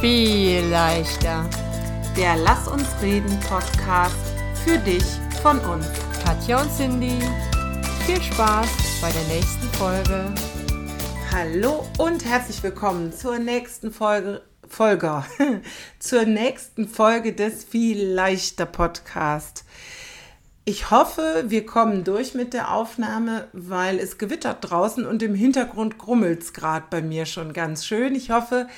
viel leichter. Der Lass uns reden Podcast für dich von uns. Katja und Cindy, viel Spaß bei der nächsten Folge. Hallo und herzlich willkommen zur nächsten Folge. Folger, zur nächsten Folge des Viel leichter Podcast. Ich hoffe, wir kommen durch mit der Aufnahme, weil es gewittert draußen und im Hintergrund grummelt es gerade bei mir schon ganz schön. Ich hoffe,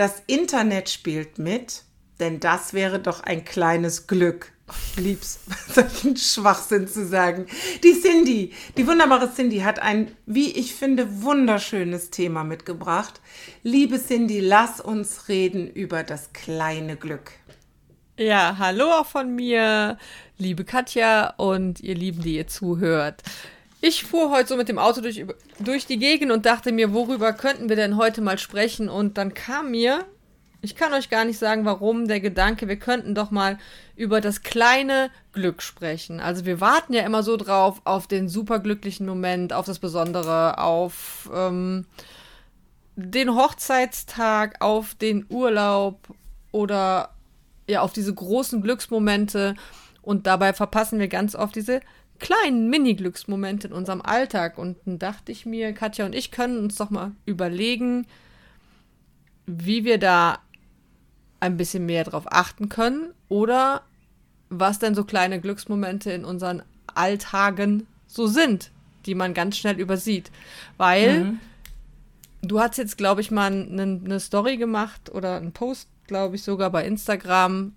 das Internet spielt mit, denn das wäre doch ein kleines Glück. Lieb's, solchen Schwachsinn zu sagen. Die Cindy, die wunderbare Cindy hat ein, wie ich finde, wunderschönes Thema mitgebracht. Liebe Cindy, lass uns reden über das kleine Glück. Ja, hallo auch von mir, liebe Katja und ihr Lieben, die ihr zuhört. Ich fuhr heute so mit dem Auto durch, durch die Gegend und dachte mir, worüber könnten wir denn heute mal sprechen? Und dann kam mir, ich kann euch gar nicht sagen, warum, der Gedanke, wir könnten doch mal über das kleine Glück sprechen. Also wir warten ja immer so drauf auf den superglücklichen Moment, auf das Besondere, auf ähm, den Hochzeitstag, auf den Urlaub oder ja auf diese großen Glücksmomente und dabei verpassen wir ganz oft diese kleinen Mini-Glücksmomente in unserem Alltag. Und dann dachte ich mir, Katja und ich können uns doch mal überlegen, wie wir da ein bisschen mehr drauf achten können oder was denn so kleine Glücksmomente in unseren Alltagen so sind, die man ganz schnell übersieht. Weil mhm. du hast jetzt, glaube ich, mal eine, eine Story gemacht oder einen Post glaube ich, sogar bei Instagram,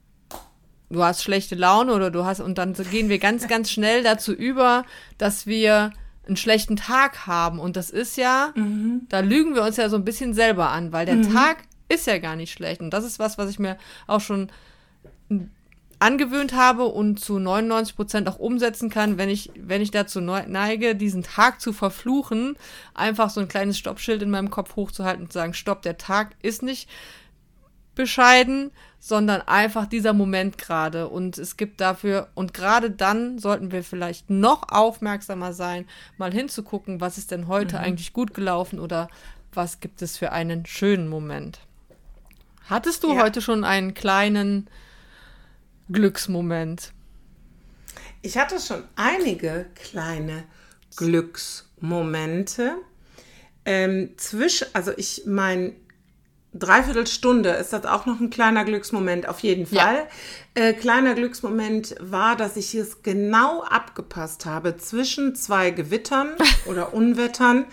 du hast schlechte Laune oder du hast, und dann gehen wir ganz, ganz schnell dazu über, dass wir einen schlechten Tag haben. Und das ist ja, mhm. da lügen wir uns ja so ein bisschen selber an, weil der mhm. Tag ist ja gar nicht schlecht. Und das ist was, was ich mir auch schon angewöhnt habe und zu 99 Prozent auch umsetzen kann, wenn ich, wenn ich dazu neige, diesen Tag zu verfluchen, einfach so ein kleines Stoppschild in meinem Kopf hochzuhalten und zu sagen, stopp, der Tag ist nicht bescheiden, sondern einfach dieser Moment gerade. Und es gibt dafür, und gerade dann sollten wir vielleicht noch aufmerksamer sein, mal hinzugucken, was ist denn heute mhm. eigentlich gut gelaufen oder was gibt es für einen schönen Moment. Hattest du ja. heute schon einen kleinen Glücksmoment? Ich hatte schon einige kleine Glücksmomente. Ähm, zwischen, also ich mein Dreiviertelstunde ist das auch noch ein kleiner Glücksmoment, auf jeden Fall. Ja. Äh, kleiner Glücksmoment war, dass ich es genau abgepasst habe zwischen zwei Gewittern oder Unwettern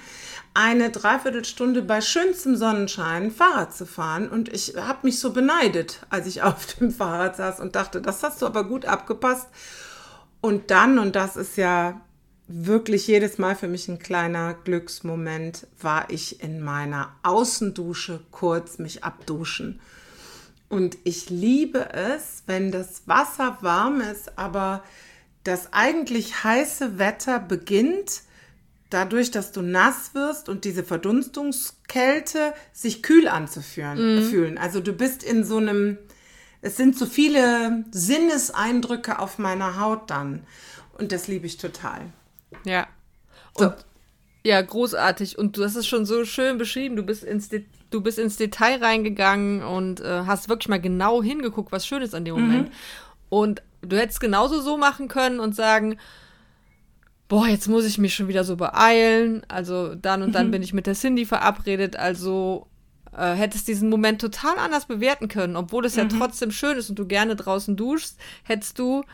eine Dreiviertelstunde bei schönstem Sonnenschein Fahrrad zu fahren. Und ich habe mich so beneidet, als ich auf dem Fahrrad saß und dachte, das hast du aber gut abgepasst. Und dann, und das ist ja wirklich jedes Mal für mich ein kleiner Glücksmoment, war ich in meiner Außendusche kurz mich abduschen. Und ich liebe es, wenn das Wasser warm ist, aber das eigentlich heiße Wetter beginnt, dadurch, dass du nass wirst und diese Verdunstungskälte sich kühl anzufühlen. Mhm. Also du bist in so einem, es sind so viele Sinneseindrücke auf meiner Haut dann. Und das liebe ich total. Ja. Und so. ja, großartig. Und du hast es schon so schön beschrieben. Du bist ins, De du bist ins Detail reingegangen und äh, hast wirklich mal genau hingeguckt, was schön ist an dem Moment. Mhm. Und du hättest genauso so machen können und sagen, boah, jetzt muss ich mich schon wieder so beeilen. Also dann und dann mhm. bin ich mit der Cindy verabredet. Also äh, hättest diesen Moment total anders bewerten können, obwohl es mhm. ja trotzdem schön ist und du gerne draußen duschst, hättest du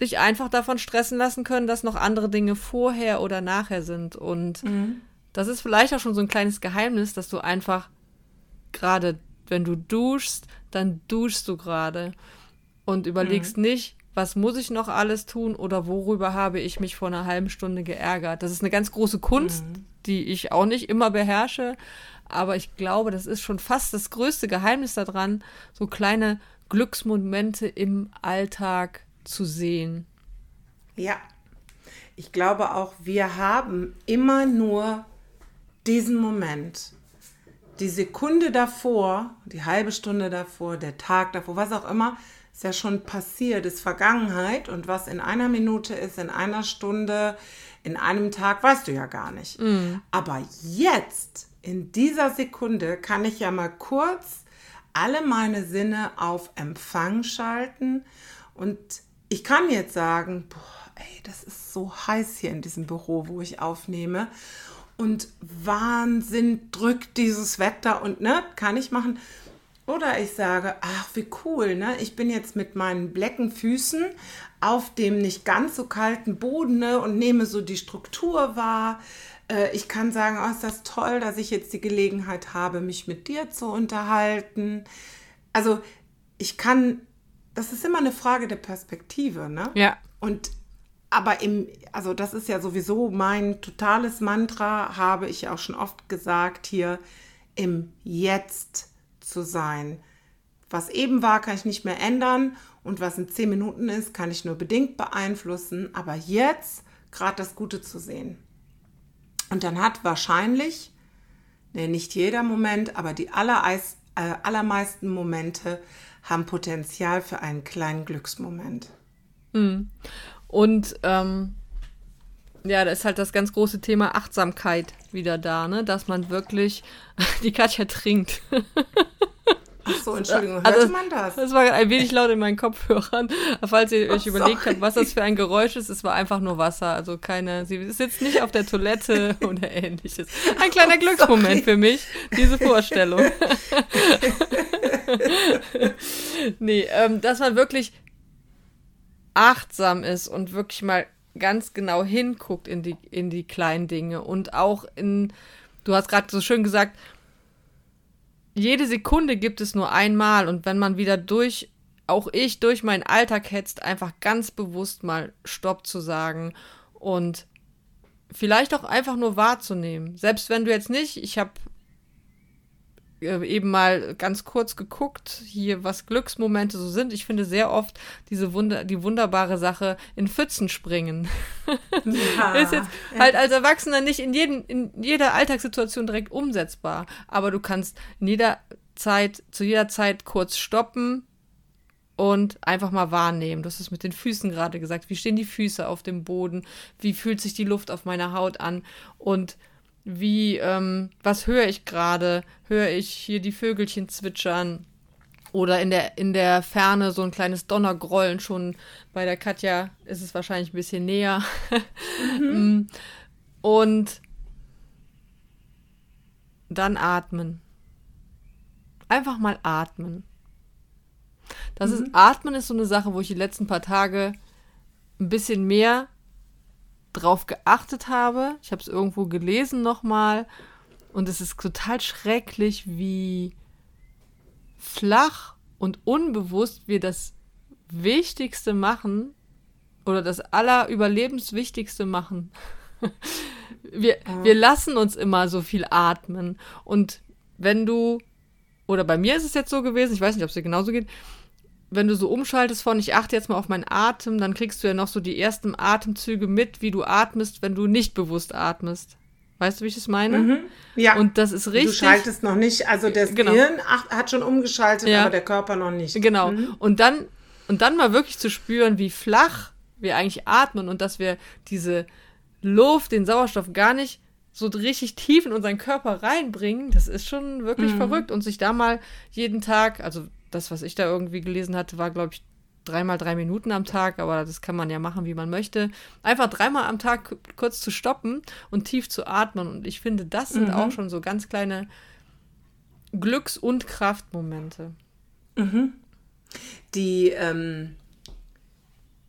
dich einfach davon stressen lassen können, dass noch andere Dinge vorher oder nachher sind. Und mhm. das ist vielleicht auch schon so ein kleines Geheimnis, dass du einfach gerade, wenn du duschst, dann duschst du gerade und überlegst mhm. nicht, was muss ich noch alles tun oder worüber habe ich mich vor einer halben Stunde geärgert. Das ist eine ganz große Kunst, mhm. die ich auch nicht immer beherrsche, aber ich glaube, das ist schon fast das größte Geheimnis daran, so kleine Glücksmomente im Alltag zu sehen. Ja, ich glaube auch, wir haben immer nur diesen Moment. Die Sekunde davor, die halbe Stunde davor, der Tag davor, was auch immer, ist ja schon passiert, ist Vergangenheit. Und was in einer Minute ist, in einer Stunde, in einem Tag, weißt du ja gar nicht. Mm. Aber jetzt, in dieser Sekunde, kann ich ja mal kurz alle meine Sinne auf Empfang schalten. Und ich kann jetzt sagen, boah, ey, das ist so heiß hier in diesem Büro, wo ich aufnehme. Und Wahnsinn drückt dieses Wetter und ne, kann ich machen. Oder ich sage, ach, wie cool, ne? Ich bin jetzt mit meinen blecken Füßen auf dem nicht ganz so kalten Boden ne, und nehme so die Struktur wahr. Äh, ich kann sagen, oh, ist das toll, dass ich jetzt die Gelegenheit habe, mich mit dir zu unterhalten. Also ich kann, das ist immer eine Frage der Perspektive, ne? Ja. Und aber im, also das ist ja sowieso mein totales Mantra, habe ich auch schon oft gesagt hier, im Jetzt zu sein. Was eben war, kann ich nicht mehr ändern und was in zehn Minuten ist, kann ich nur bedingt beeinflussen. Aber jetzt gerade das Gute zu sehen. Und dann hat wahrscheinlich, nee, nicht jeder Moment, aber die äh, allermeisten Momente haben Potenzial für einen kleinen Glücksmoment. Mhm. Und ähm, ja, da ist halt das ganz große Thema Achtsamkeit wieder da, ne? Dass man wirklich die Katja trinkt. Ach so, Entschuldigung, hörte also, man das? Das war ein wenig laut in meinen Kopfhörern. Falls ihr euch überlegt habt, was das für ein Geräusch ist, es war einfach nur Wasser. Also keine, sie sitzt nicht auf der Toilette oder ähnliches. Ein kleiner oh, Glücksmoment sorry. für mich, diese Vorstellung. nee, ähm, dass man wirklich achtsam ist und wirklich mal ganz genau hinguckt in die, in die kleinen Dinge und auch in, du hast gerade so schön gesagt, jede Sekunde gibt es nur einmal und wenn man wieder durch, auch ich, durch meinen Alltag hetzt, einfach ganz bewusst mal Stopp zu sagen und vielleicht auch einfach nur wahrzunehmen. Selbst wenn du jetzt nicht, ich habe äh, eben mal ganz kurz geguckt, hier was Glücksmomente so sind. Ich finde sehr oft diese Wunder, die wunderbare Sache in Pfützen springen. Ja, ist jetzt ja. halt als Erwachsener nicht in, jeden, in jeder Alltagssituation direkt umsetzbar. Aber du kannst in jeder Zeit, zu jeder Zeit kurz stoppen und einfach mal wahrnehmen. Du hast es mit den Füßen gerade gesagt. Wie stehen die Füße auf dem Boden? Wie fühlt sich die Luft auf meiner Haut an? Und wie, ähm, was höre ich gerade? Höre ich hier die Vögelchen zwitschern? Oder in der, in der Ferne so ein kleines Donnergrollen schon. Bei der Katja ist es wahrscheinlich ein bisschen näher. Mhm. Mm. Und dann atmen. Einfach mal atmen. Das mhm. ist, atmen ist so eine Sache, wo ich die letzten paar Tage ein bisschen mehr drauf geachtet habe. Ich habe es irgendwo gelesen nochmal. Und es ist total schrecklich, wie flach und unbewusst wir das Wichtigste machen oder das Allerüberlebenswichtigste machen. wir, ja. wir lassen uns immer so viel atmen. Und wenn du, oder bei mir ist es jetzt so gewesen, ich weiß nicht, ob es dir genauso geht, wenn du so umschaltest von ich achte jetzt mal auf meinen Atem, dann kriegst du ja noch so die ersten Atemzüge mit, wie du atmest, wenn du nicht bewusst atmest. Weißt du, wie ich das meine? Mhm. Ja. Und das ist richtig. Du schaltest noch nicht, also das genau. Gehirn hat schon umgeschaltet, ja. aber der Körper noch nicht. Genau. Mhm. Und dann und dann mal wirklich zu spüren, wie flach wir eigentlich atmen und dass wir diese Luft, den Sauerstoff gar nicht so richtig tief in unseren Körper reinbringen, das ist schon wirklich mhm. verrückt und sich da mal jeden Tag, also das, was ich da irgendwie gelesen hatte, war, glaube ich, dreimal drei Minuten am Tag, aber das kann man ja machen, wie man möchte. Einfach dreimal am Tag kurz zu stoppen und tief zu atmen. Und ich finde, das sind mhm. auch schon so ganz kleine Glücks- und Kraftmomente. Mhm. Die ähm,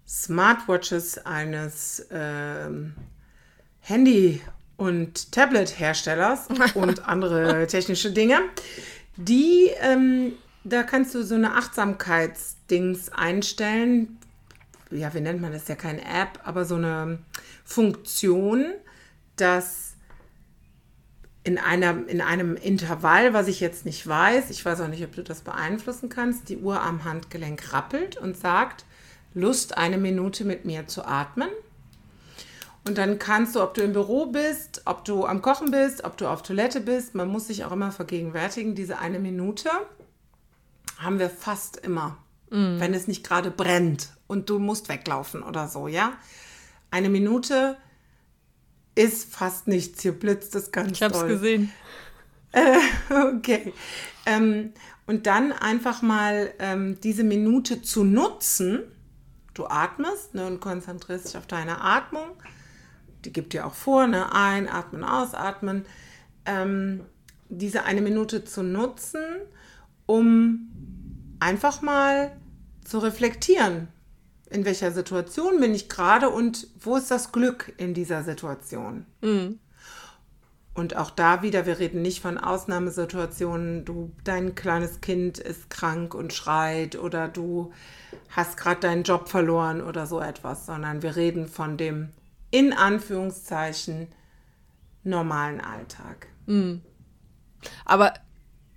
Smartwatches eines ähm, Handy- und Tablet-Herstellers und andere technische Dinge, die ähm, da kannst du so eine Achtsamkeitsdings einstellen. Ja, wie nennt man das? Ja keine App, aber so eine Funktion, dass in, einer, in einem Intervall, was ich jetzt nicht weiß, ich weiß auch nicht, ob du das beeinflussen kannst, die Uhr am Handgelenk rappelt und sagt, Lust, eine Minute mit mir zu atmen. Und dann kannst du, ob du im Büro bist, ob du am Kochen bist, ob du auf Toilette bist, man muss sich auch immer vergegenwärtigen, diese eine Minute haben wir fast immer, mm. wenn es nicht gerade brennt und du musst weglaufen oder so, ja. Eine Minute ist fast nichts. Hier blitzt es ganz Ich habe es gesehen. Äh, okay. Ähm, und dann einfach mal ähm, diese Minute zu nutzen. Du atmest ne, und konzentrierst dich auf deine Atmung. Die gibt dir auch vor, ne? einatmen, ausatmen. Ähm, diese eine Minute zu nutzen, um einfach mal zu reflektieren. In welcher Situation bin ich gerade und wo ist das Glück in dieser Situation? Mhm. Und auch da wieder, wir reden nicht von Ausnahmesituationen, du, dein kleines Kind ist krank und schreit oder du hast gerade deinen Job verloren oder so etwas, sondern wir reden von dem in Anführungszeichen normalen Alltag. Mhm. Aber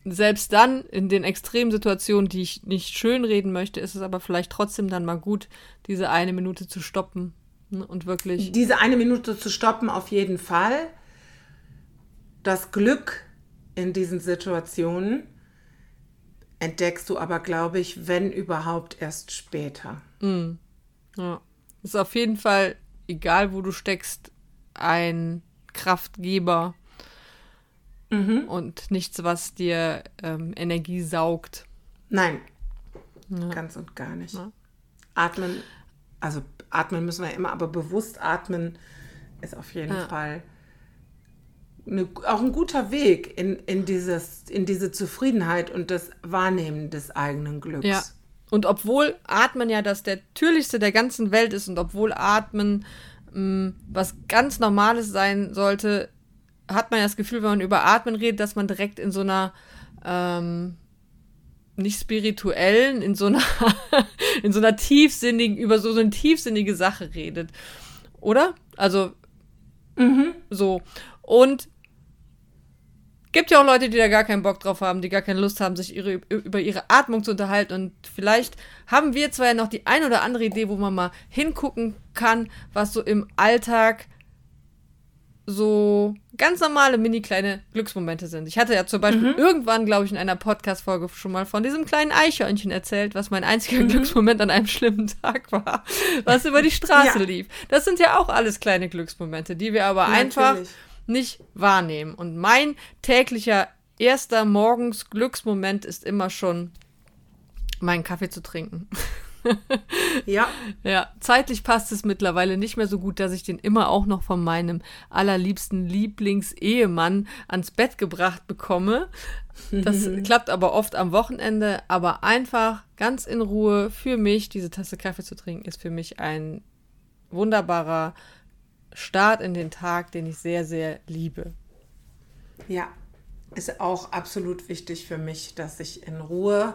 selbst dann, in den extremen Situationen, die ich nicht schön reden möchte, ist es aber vielleicht trotzdem dann mal gut, diese eine Minute zu stoppen ne, und wirklich. Diese eine Minute zu stoppen, auf jeden Fall. Das Glück in diesen Situationen entdeckst du aber, glaube ich, wenn überhaupt erst später. Mm. Ja. Ist auf jeden Fall, egal wo du steckst, ein Kraftgeber mhm. und nichts, was dir ähm, Energie saugt. Nein, ja. ganz und gar nicht. Ja. Atmen, also atmen müssen wir immer, aber bewusst atmen ist auf jeden ja. Fall eine, auch ein guter Weg in, in, dieses, in diese Zufriedenheit und das Wahrnehmen des eigenen Glücks. Ja. Und obwohl Atmen ja das der natürlichste der ganzen Welt ist und obwohl Atmen mh, mm, was ganz Normales sein sollte, hat man ja das Gefühl, wenn man über Atmen redet, dass man direkt in so einer ähm, nicht spirituellen, in so einer in so einer tiefsinnigen, über so, so eine tiefsinnige Sache redet. Oder? Also mhm. so. Und gibt ja auch Leute, die da gar keinen Bock drauf haben, die gar keine Lust haben, sich ihre, über ihre Atmung zu unterhalten. Und vielleicht haben wir zwar ja noch die ein oder andere Idee, wo man mal hingucken kann, was so im Alltag so ganz normale mini kleine Glücksmomente sind. Ich hatte ja zum Beispiel mhm. irgendwann, glaube ich, in einer Podcast-Folge schon mal von diesem kleinen Eichhörnchen erzählt, was mein einziger mhm. Glücksmoment an einem schlimmen Tag war, was über die Straße ja. lief. Das sind ja auch alles kleine Glücksmomente, die wir aber ja, einfach natürlich. nicht wahrnehmen. Und mein täglicher erster morgens Glücksmoment ist immer schon meinen Kaffee zu trinken. ja. Ja, zeitlich passt es mittlerweile nicht mehr so gut, dass ich den immer auch noch von meinem allerliebsten Lieblingsehemann ans Bett gebracht bekomme. Das klappt aber oft am Wochenende, aber einfach ganz in Ruhe für mich diese Tasse Kaffee zu trinken, ist für mich ein wunderbarer Start in den Tag, den ich sehr, sehr liebe. Ja, ist auch absolut wichtig für mich, dass ich in Ruhe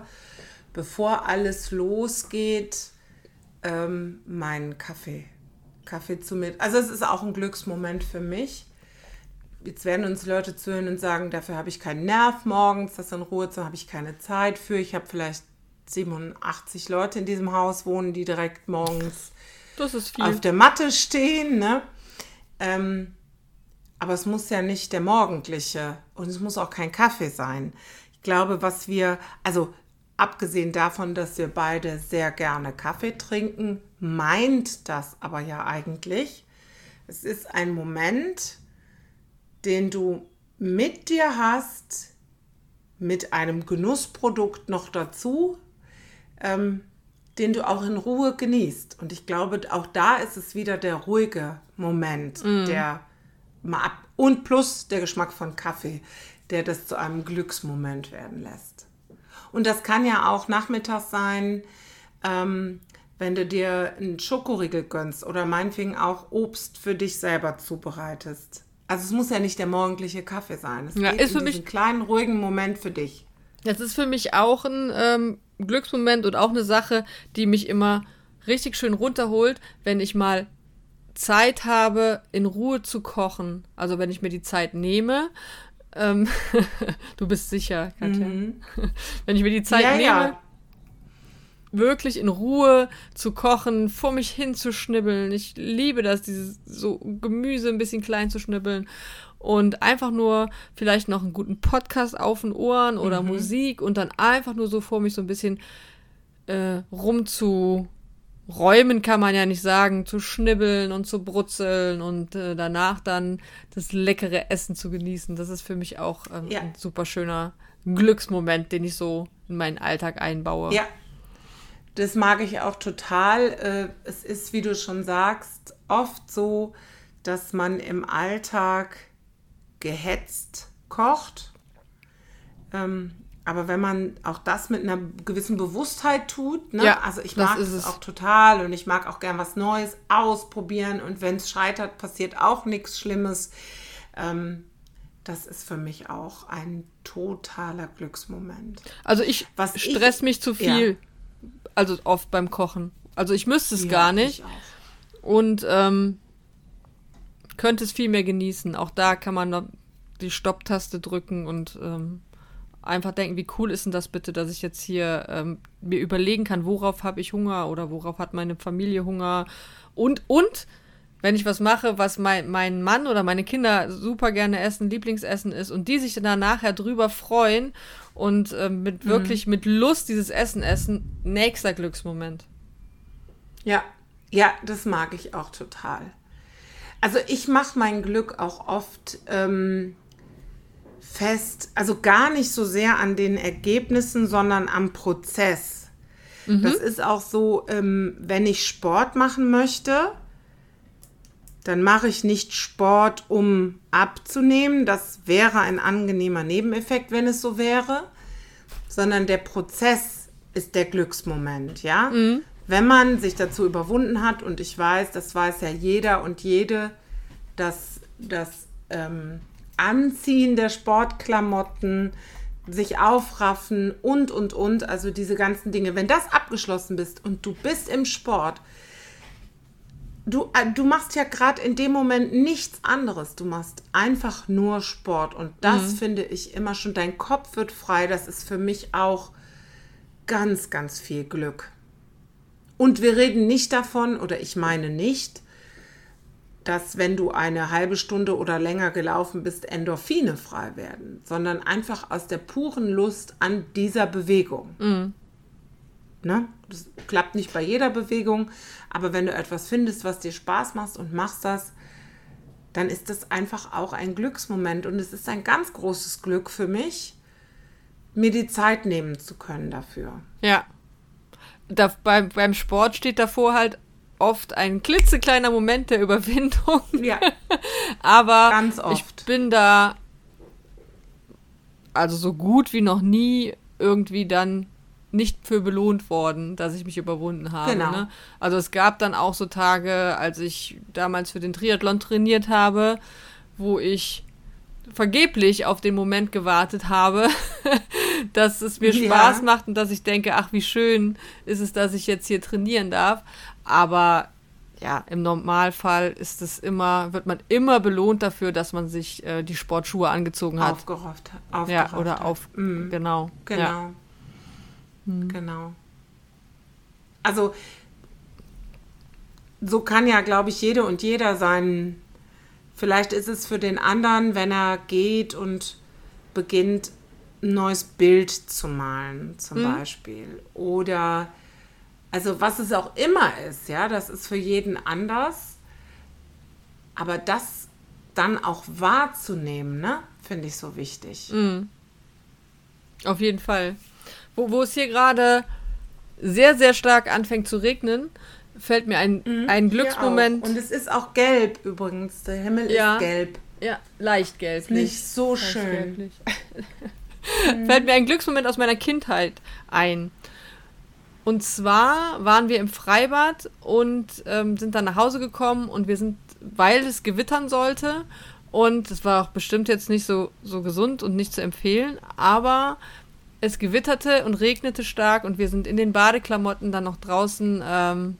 bevor alles losgeht, ähm, meinen Kaffee. Kaffee zu mir. Also es ist auch ein Glücksmoment für mich. Jetzt werden uns Leute zuhören und sagen, dafür habe ich keinen Nerv morgens, das in Ruhe zu, habe ich keine Zeit für. Ich habe vielleicht 87 Leute in diesem Haus wohnen, die direkt morgens auf der Matte stehen. Ne? Ähm, aber es muss ja nicht der morgendliche und es muss auch kein Kaffee sein. Ich glaube, was wir, also Abgesehen davon, dass wir beide sehr gerne Kaffee trinken, meint das aber ja eigentlich, es ist ein Moment, den du mit dir hast, mit einem Genussprodukt noch dazu, ähm, den du auch in Ruhe genießt. Und ich glaube, auch da ist es wieder der ruhige Moment, mm. der mal ab und plus der Geschmack von Kaffee, der das zu einem Glücksmoment werden lässt. Und das kann ja auch nachmittags sein, ähm, wenn du dir einen Schokoriegel gönnst oder meinetwegen auch Obst für dich selber zubereitest. Also es muss ja nicht der morgendliche Kaffee sein. Es ja, ist für mich einen kleinen ruhigen Moment für dich. Das ist für mich auch ein ähm, Glücksmoment und auch eine Sache, die mich immer richtig schön runterholt, wenn ich mal Zeit habe, in Ruhe zu kochen. Also wenn ich mir die Zeit nehme ähm, du bist sicher, Katja. Mhm. Wenn ich mir die Zeit ja, nehme, ja. wirklich in Ruhe zu kochen, vor mich hinzuschnibbeln. Ich liebe das, dieses so Gemüse ein bisschen klein zu schnibbeln und einfach nur vielleicht noch einen guten Podcast auf den Ohren oder mhm. Musik und dann einfach nur so vor mich so ein bisschen äh, rumzu räumen kann man ja nicht sagen, zu schnibbeln und zu brutzeln und äh, danach dann das leckere Essen zu genießen. Das ist für mich auch ähm, ja. ein super schöner Glücksmoment, den ich so in meinen Alltag einbaue. Ja, das mag ich auch total. Äh, es ist, wie du schon sagst, oft so, dass man im Alltag gehetzt kocht. Ähm, aber wenn man auch das mit einer gewissen Bewusstheit tut, ne? ja, also ich mag es auch total und ich mag auch gern was Neues ausprobieren und wenn es scheitert, passiert auch nichts Schlimmes. Ähm, das ist für mich auch ein totaler Glücksmoment. Also ich was stress ich, mich zu viel, ja. also oft beim Kochen. Also ich müsste es ja, gar nicht und ähm, könnte es viel mehr genießen. Auch da kann man noch die Stopptaste drücken und ähm, einfach denken, wie cool ist denn das bitte, dass ich jetzt hier ähm, mir überlegen kann, worauf habe ich Hunger oder worauf hat meine Familie Hunger und und wenn ich was mache, was mein, mein Mann oder meine Kinder super gerne essen, Lieblingsessen ist und die sich dann nachher drüber freuen und äh, mit mhm. wirklich mit Lust dieses Essen essen, nächster Glücksmoment. Ja, ja, das mag ich auch total. Also ich mache mein Glück auch oft ähm, fest, also gar nicht so sehr an den Ergebnissen, sondern am Prozess. Mhm. Das ist auch so, ähm, wenn ich Sport machen möchte, dann mache ich nicht Sport, um abzunehmen. Das wäre ein angenehmer Nebeneffekt, wenn es so wäre, sondern der Prozess ist der Glücksmoment, ja. Mhm. Wenn man sich dazu überwunden hat, und ich weiß, das weiß ja jeder und jede, dass das ähm, Anziehen der Sportklamotten, sich aufraffen und, und, und, also diese ganzen Dinge. Wenn das abgeschlossen bist und du bist im Sport, du, äh, du machst ja gerade in dem Moment nichts anderes. Du machst einfach nur Sport. Und das mhm. finde ich immer schon, dein Kopf wird frei. Das ist für mich auch ganz, ganz viel Glück. Und wir reden nicht davon, oder ich meine nicht, dass wenn du eine halbe Stunde oder länger gelaufen bist, Endorphine frei werden, sondern einfach aus der puren Lust an dieser Bewegung. Mhm. Ne? Das klappt nicht bei jeder Bewegung, aber wenn du etwas findest, was dir Spaß macht und machst das, dann ist das einfach auch ein Glücksmoment und es ist ein ganz großes Glück für mich, mir die Zeit nehmen zu können dafür. Ja. Da, beim, beim Sport steht davor halt oft ein klitzekleiner Moment der Überwindung. Ja. Aber ich bin da also so gut wie noch nie irgendwie dann nicht für belohnt worden, dass ich mich überwunden habe. Genau. Ne? Also es gab dann auch so Tage, als ich damals für den Triathlon trainiert habe, wo ich vergeblich auf den Moment gewartet habe, dass es mir Spaß ja. macht und dass ich denke, ach, wie schön ist es, dass ich jetzt hier trainieren darf. Aber ja, im Normalfall ist es immer, wird man immer belohnt dafür, dass man sich äh, die Sportschuhe angezogen hat. Aufgerafft, aufgerafft Ja, oder auf, mhm. genau. Genau. Ja. Mhm. Genau. Also, so kann ja, glaube ich, jede und jeder sein. Vielleicht ist es für den anderen, wenn er geht und beginnt, ein neues Bild zu malen, zum mhm. Beispiel. Oder also was es auch immer ist, ja, das ist für jeden anders. Aber das dann auch wahrzunehmen, ne, finde ich so wichtig. Mhm. Auf jeden Fall. Wo, wo es hier gerade sehr, sehr stark anfängt zu regnen, fällt mir ein, mhm, ein Glücksmoment. Und es ist auch gelb übrigens. Der Himmel ja, ist gelb. Ja, leicht gelb. Nicht so schön. Nicht. fällt mir ein Glücksmoment aus meiner Kindheit ein. Und zwar waren wir im Freibad und ähm, sind dann nach Hause gekommen und wir sind, weil es gewittern sollte und es war auch bestimmt jetzt nicht so, so gesund und nicht zu empfehlen, aber es gewitterte und regnete stark und wir sind in den Badeklamotten dann noch draußen ähm,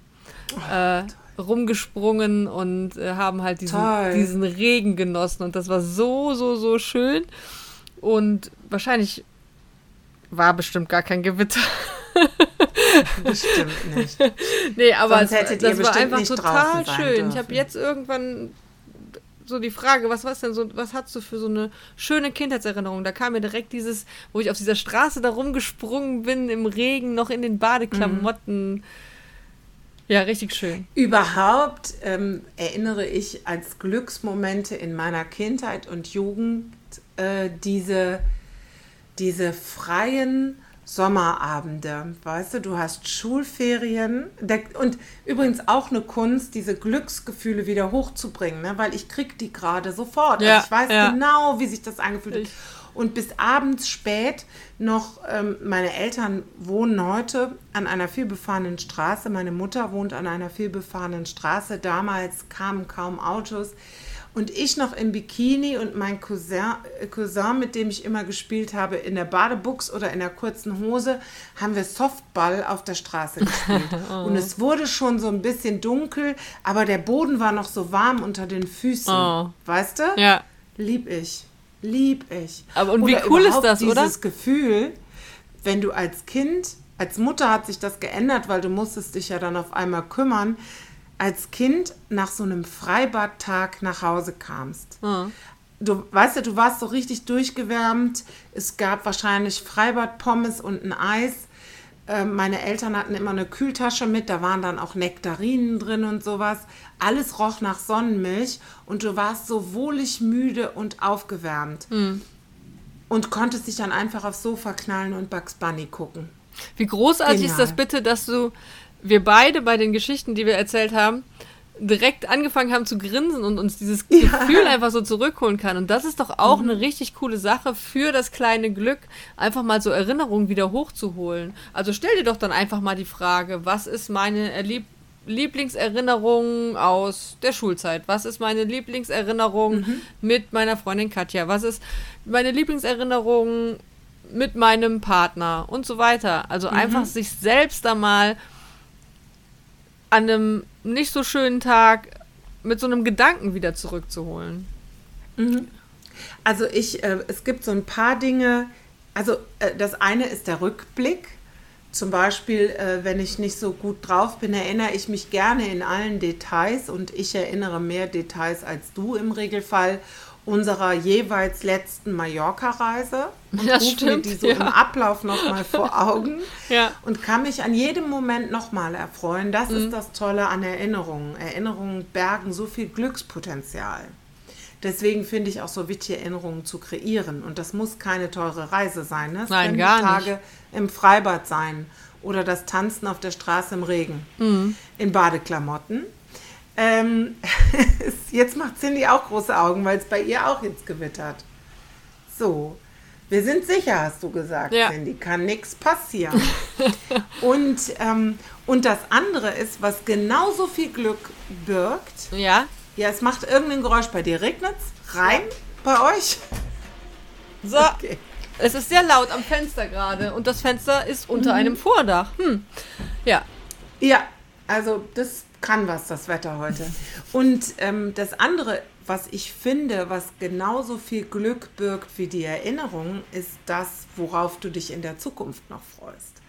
äh, rumgesprungen und äh, haben halt diesen, diesen Regen genossen und das war so, so, so schön. Und wahrscheinlich war bestimmt gar kein Gewitter. Bestimmt nicht. nee, aber es, das war einfach total schön. Ich habe jetzt irgendwann so die Frage, was war denn so, was hast du für so eine schöne Kindheitserinnerung? Da kam mir direkt dieses, wo ich auf dieser Straße da rumgesprungen bin, im Regen, noch in den Badeklamotten. Mhm. Ja, richtig schön. Überhaupt ähm, erinnere ich als Glücksmomente in meiner Kindheit und Jugend äh, diese, diese freien Sommerabende. Weißt du, du hast Schulferien und übrigens auch eine Kunst, diese Glücksgefühle wieder hochzubringen, ne? weil ich krieg die gerade sofort. Ja, also ich weiß ja. genau, wie sich das angefühlt hat. Und bis abends spät noch, ähm, meine Eltern wohnen heute an einer vielbefahrenen Straße. Meine Mutter wohnt an einer vielbefahrenen Straße. Damals kamen kaum Autos. Und ich noch im Bikini und mein Cousin, äh, Cousin, mit dem ich immer gespielt habe, in der Badebuchs oder in der kurzen Hose, haben wir Softball auf der Straße gespielt. Und es wurde schon so ein bisschen dunkel, aber der Boden war noch so warm unter den Füßen. Oh. Weißt du? Ja. Lieb ich. Lieb ich. Aber und wie Oder cool ist das, oder? Dieses Gefühl, wenn du als Kind, als Mutter hat sich das geändert, weil du musstest dich ja dann auf einmal kümmern, als Kind nach so einem Freibadtag nach Hause kamst. Mhm. Du weißt ja, du warst so richtig durchgewärmt. Es gab wahrscheinlich Freibadpommes und ein Eis. Ähm, Meine Eltern hatten immer eine Kühltasche mit, da waren dann auch Nektarinen drin und sowas. Alles roch nach Sonnenmilch und du warst so wohlig müde und aufgewärmt. Und konntest dich dann einfach aufs Sofa knallen und Bugs Bunny gucken. Wie großartig Genial. ist das bitte, dass du, wir beide bei den Geschichten, die wir erzählt haben, direkt angefangen haben zu grinsen und uns dieses Gefühl einfach so zurückholen kann. Und das ist doch auch eine richtig coole Sache für das kleine Glück, einfach mal so Erinnerungen wieder hochzuholen. Also stell dir doch dann einfach mal die Frage, was ist meine Erlieb Lieblingserinnerung aus der Schulzeit? Was ist meine Lieblingserinnerung mit meiner Freundin Katja? Was ist meine Lieblingserinnerung mit meinem Partner und so weiter. Also einfach sich selbst da mal an einem nicht so schönen Tag mit so einem Gedanken wieder zurückzuholen. Also ich, äh, es gibt so ein paar Dinge. Also äh, das eine ist der Rückblick. Zum Beispiel, äh, wenn ich nicht so gut drauf bin, erinnere ich mich gerne in allen Details und ich erinnere mehr Details als du im Regelfall unserer jeweils letzten Mallorca-Reise und Das rufe mir die so ja. im Ablauf nochmal vor Augen Ja. und kann mich an jedem Moment nochmal erfreuen. Das ist das Tolle an Erinnerungen. Erinnerungen bergen so viel Glückspotenzial. Deswegen finde ich auch so wichtig, Erinnerungen zu kreieren. Und das muss keine teure Reise sein. Ne? Es Nein, gar die nicht. Tage im Freibad sein oder das Tanzen auf der Straße im Regen Mhm. in Badeklamotten. Ähm, es- jetzt macht Cindy auch große Augen, weil es bei ihr auch jetzt gewittert. So, wir sind sicher, hast du gesagt, Ja. Cindy. Kann nichts passieren. und, ähm, und das andere ist, was genauso viel Glück birgt. Ja? Ja, es macht irgendein Geräusch bei dir. Regnet's? Rein bei euch? So, Okay. es ist sehr laut am Fenster gerade und das Fenster ist unter einem Vordach. Hm. Ja. Ja, also das kann was, das Wetter heute. Und ähm, das andere, was ich finde, was genauso viel Glück birgt wie die Erinnerung, ist das, worauf du dich in der Zukunft noch freust.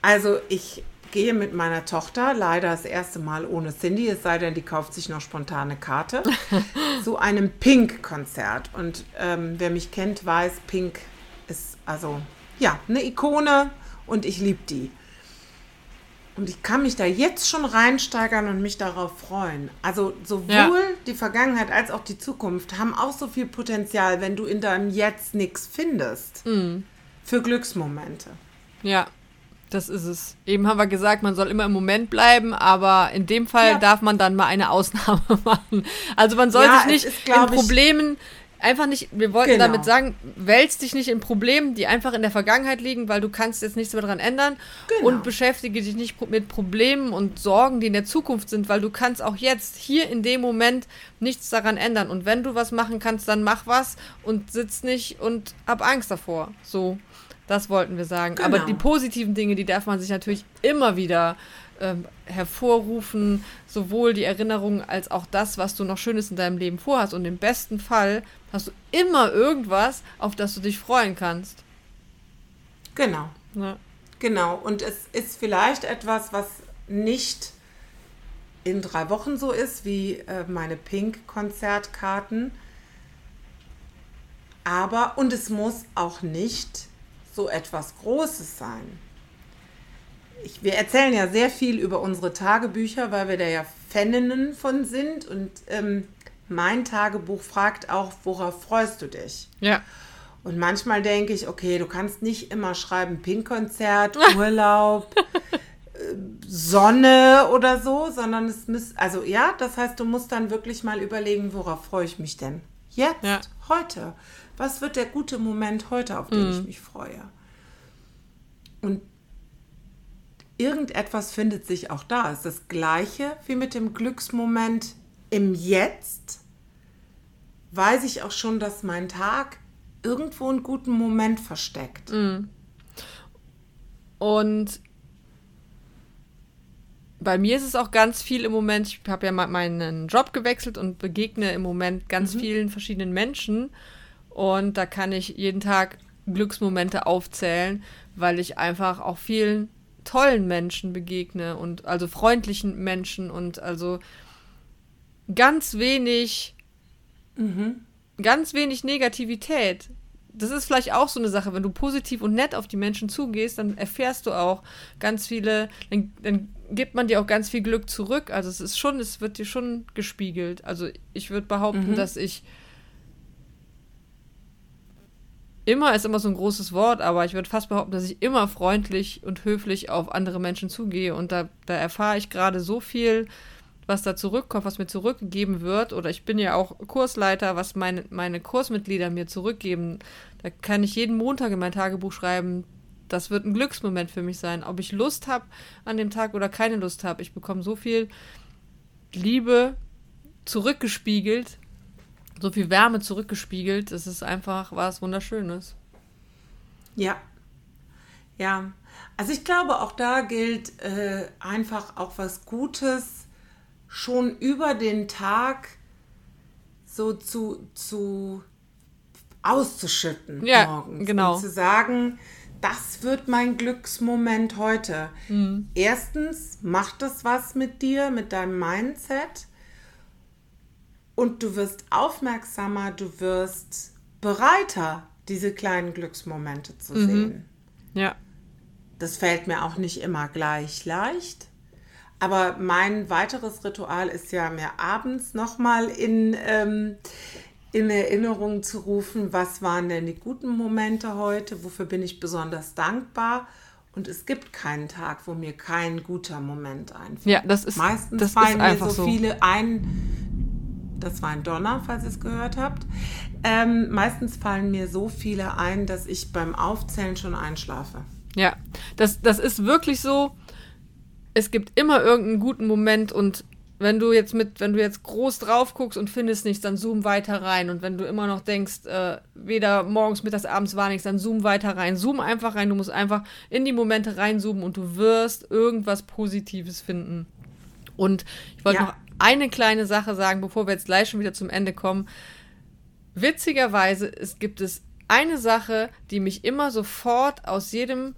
Also ich gehe mit meiner Tochter, leider das erste Mal ohne Cindy, es sei denn, die kauft sich noch spontane Karte, zu einem Pink-Konzert. Und ähm, wer mich kennt, weiß, Pink ist also ja eine Ikone und ich liebe die. Und ich kann mich da jetzt schon reinsteigern und mich darauf freuen. Also sowohl Ja. die Vergangenheit als auch die Zukunft haben auch so viel Potenzial, wenn du in deinem Jetzt nichts findest. Für Glücksmomente. Ja, das ist es. Eben haben wir gesagt, man soll immer im Moment bleiben, aber in dem Fall Ja. darf man dann mal eine Ausnahme machen. Also man soll Ja, sich nicht ist, in Problemen einfach nicht, wir wollten Genau. damit sagen, wälz dich nicht in Problemen, die einfach in der Vergangenheit liegen, weil du kannst jetzt nichts mehr daran ändern Genau. und beschäftige dich nicht mit Problemen und Sorgen, die in der Zukunft sind, weil du kannst auch jetzt hier in dem Moment nichts daran ändern und wenn du was machen kannst, dann mach was und sitz nicht und hab Angst davor. So, das wollten wir sagen. Aber Genau. die positiven Dinge, die darf man sich natürlich immer wieder ähm, hervorrufen, sowohl die Erinnerungen als auch das, was du noch Schönes in deinem Leben vorhast. Und im besten Fall hast du immer irgendwas, auf das du dich freuen kannst. Genau. Ja. Genau. Und es ist vielleicht etwas, was nicht in drei Wochen so ist wie äh, meine Pink-Konzertkarten. Aber, und es muss auch nicht so etwas Großes sein. ich, wir erzählen ja sehr viel über unsere Tagebücher, weil wir da ja Faninnen von sind. Und ähm, mein Tagebuch fragt auch, worauf freust du dich? Ja. Und manchmal denke ich, okay, du kannst nicht immer schreiben Pink-Konzert, Urlaub, äh, Sonne oder so, sondern es muss, also ja, das heißt, du musst dann wirklich mal überlegen, worauf freue ich mich denn jetzt, Ja. heute? Was wird der gute Moment heute, auf den ich mich freue? Und irgendetwas findet sich auch da. Es ist das gleiche wie mit dem Glücksmoment im Jetzt. Weiß ich auch schon, dass mein Tag irgendwo einen guten Moment versteckt. Und bei mir ist es auch ganz viel im Moment, ich habe ja mal meinen Job gewechselt und begegne im Moment ganz vielen verschiedenen Menschen. Und da kann ich jeden Tag Glücksmomente aufzählen, weil ich einfach auch vielen tollen Menschen begegne und also freundlichen Menschen und also ganz wenig, ganz wenig Negativität. Das ist vielleicht auch so eine Sache, wenn du positiv und nett auf die Menschen zugehst, dann erfährst du auch ganz viele, dann, dann gibt man dir auch ganz viel Glück zurück. Also es ist schon, es wird dir schon gespiegelt. Also ich würde behaupten, dass ich immer ist immer so ein großes Wort, aber ich würde fast behaupten, dass ich immer freundlich und höflich auf andere Menschen zugehe. Und da, da erfahre ich gerade so viel, was da zurückkommt, was mir zurückgegeben wird. Oder ich bin ja auch Kursleiter, was meine, meine Kursmitglieder mir zurückgeben. Da kann ich jeden Montag in mein Tagebuch schreiben, das wird ein Glücksmoment für mich sein. Ob ich Lust habe an dem Tag oder keine Lust habe. Ich bekomme so viel Liebe zurückgespiegelt, so viel Wärme zurückgespiegelt. Das ist einfach was Wunderschönes. Ja. Ja. Also ich glaube, auch da gilt äh, einfach auch was Gutes schon über den Tag so zu, zu auszuschütten Ja, morgens. genau. Und zu sagen, das wird mein Glücksmoment heute. Mhm. Erstens macht das was mit dir, mit deinem Mindset. Und du wirst aufmerksamer, du wirst bereiter, diese kleinen Glücksmomente zu Mhm. sehen. Ja. Das fällt mir auch nicht immer gleich leicht. Aber mein weiteres Ritual ist ja, mir abends nochmal in, ähm, in Erinnerung zu rufen, was waren denn die guten Momente heute, wofür bin ich besonders dankbar. Und es gibt keinen Tag, wo mir kein guter Moment einfällt. Ja, das ist, Meistens das fallen ist mir einfach so so. viele ein. Das war ein Donner, falls ihr es gehört habt. Ähm, meistens fallen mir so viele ein, dass ich beim Aufzählen schon einschlafe. Ja, das, das ist wirklich so. Es gibt immer irgendeinen guten Moment und wenn du jetzt mit, wenn du jetzt groß drauf guckst und findest nichts, dann zoom weiter rein. Und wenn du immer noch denkst, äh, weder morgens, mittags, abends war nichts, dann zoom weiter rein. Zoom einfach rein. Du musst einfach in die Momente reinzoomen und du wirst irgendwas Positives finden. Und ich wollte Ja. noch eine kleine Sache sagen, bevor wir jetzt gleich schon wieder zum Ende kommen. Witzigerweise es gibt es eine Sache, die mich immer sofort aus jedem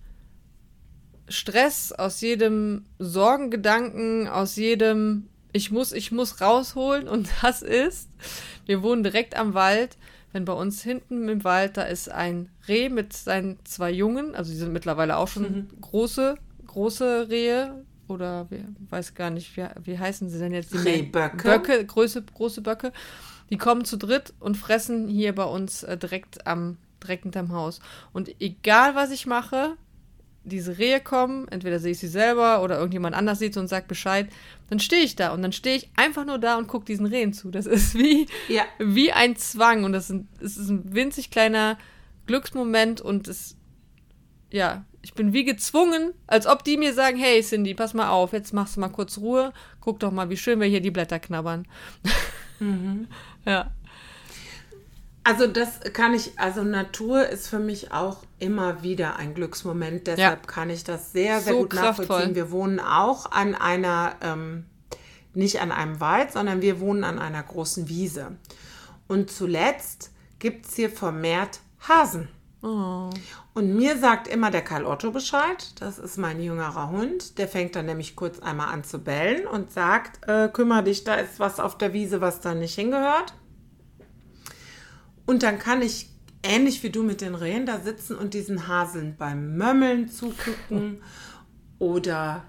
Stress, aus jedem Sorgengedanken, aus jedem ich muss, ich muss rausholen und das ist, wir wohnen direkt am Wald. Wenn bei uns hinten im Wald, da ist ein Reh mit seinen zwei Jungen, also die sind mittlerweile auch schon große, große Rehe oder wie, weiß gar nicht, wie, wie heißen sie denn jetzt? Die Rehböcke. Böcke, große, große Böcke. Die kommen zu dritt und fressen hier bei uns äh, direkt am, direkt hinterm Haus. Und egal was ich mache, diese Rehe kommen, entweder sehe ich sie selber oder irgendjemand anders sieht sie und sagt Bescheid, dann stehe ich da und dann stehe ich einfach nur da und gucke diesen Rehen zu. Das ist wie, Ja. wie ein Zwang und das ist ein, es ist ein winzig kleiner Glücksmoment und es, ja, ich bin wie gezwungen, als ob die mir sagen, hey Cindy, pass mal auf, jetzt machst du mal kurz Ruhe, guck doch mal, wie schön wir hier die Blätter knabbern. Ja. Also das kann ich, also Natur ist für mich auch immer wieder ein Glücksmoment. Deshalb kann ich das sehr, sehr So gut nachvollziehen. kraftvoll. Wir wohnen auch an einer, ähm, nicht an einem Wald, sondern wir wohnen an einer großen Wiese. Und zuletzt gibt es hier vermehrt Hasen. Oh. Und mir sagt immer der Karl Otto Bescheid, das ist mein jüngerer Hund, der fängt dann nämlich kurz einmal an zu bellen und sagt, äh, kümmere dich, da ist was auf der Wiese, was da nicht hingehört. Und dann kann ich, ähnlich wie du mit den Rehen, da sitzen und diesen Haseln beim Mömmeln zugucken. Oder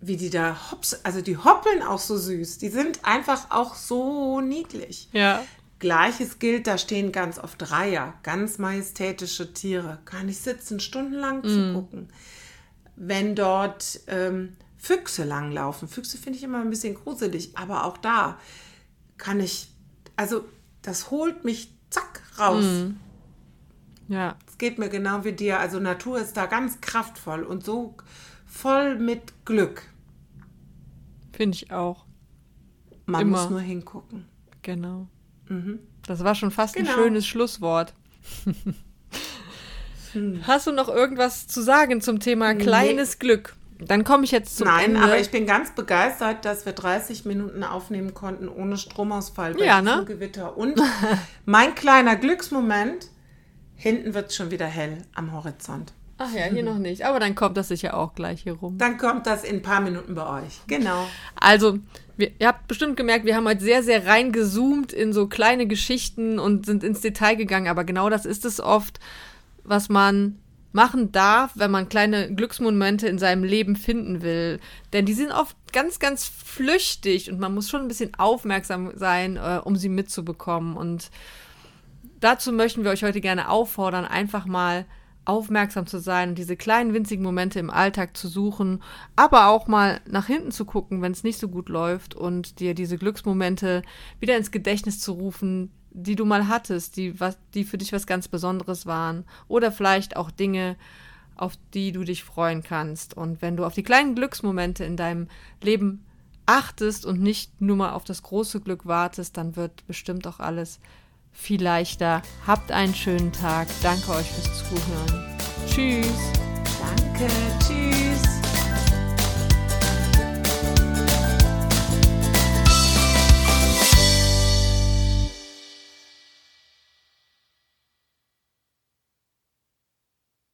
wie die da hops, also die hoppeln auch so süß. Die sind einfach auch so niedlich. Ja. Gleiches gilt, da stehen ganz oft Reiher, ganz majestätische Tiere. Kann ich sitzen, stundenlang zu gucken. Wenn dort ähm, Füchse langlaufen, Füchse finde ich immer ein bisschen gruselig, aber auch da kann ich, also das holt mich zack raus. Ja. Es geht mir genau wie dir. Also Natur ist da ganz kraftvoll und so voll mit Glück. Finde ich auch. Man Immer. muss nur hingucken. Genau. Das war schon fast Genau. ein schönes Schlusswort. Hast du noch irgendwas zu sagen zum Thema kleines Glück? Dann komme ich jetzt zum Nein, Ende. aber ich bin ganz begeistert, dass wir 30 Minuten aufnehmen konnten ohne Stromausfall bei Ja, ne? Gewitter. Und mein kleiner Glücksmoment, hinten wird es schon wieder hell am Horizont. Ach ja, hier noch nicht. Aber dann kommt das sicher auch gleich hier rum. Dann kommt das in ein paar Minuten bei euch. Genau. Also, wir, ihr habt bestimmt gemerkt, wir haben heute sehr, sehr reingezoomt in so kleine Geschichten und sind ins Detail gegangen. Aber genau das ist es oft, was man machen darf, wenn man kleine Glücksmomente in seinem Leben finden will. Denn die sind oft ganz, ganz flüchtig und man muss schon ein bisschen aufmerksam sein, äh, um sie mitzubekommen. Und dazu möchten wir euch heute gerne auffordern, einfach mal aufmerksam zu sein und diese kleinen winzigen Momente im Alltag zu suchen, aber auch mal nach hinten zu gucken, wenn es nicht so gut läuft und dir diese Glücksmomente wieder ins Gedächtnis zu rufen, die du mal hattest, die, was, die für dich was ganz Besonderes waren oder vielleicht auch Dinge, auf die du dich freuen kannst. Und wenn du auf die kleinen Glücksmomente in deinem Leben achtest und nicht nur mal auf das große Glück wartest, dann wird bestimmt auch alles viel leichter. Habt einen schönen Tag. Danke euch fürs Zuhören. Tschüss. Danke. Tschüss.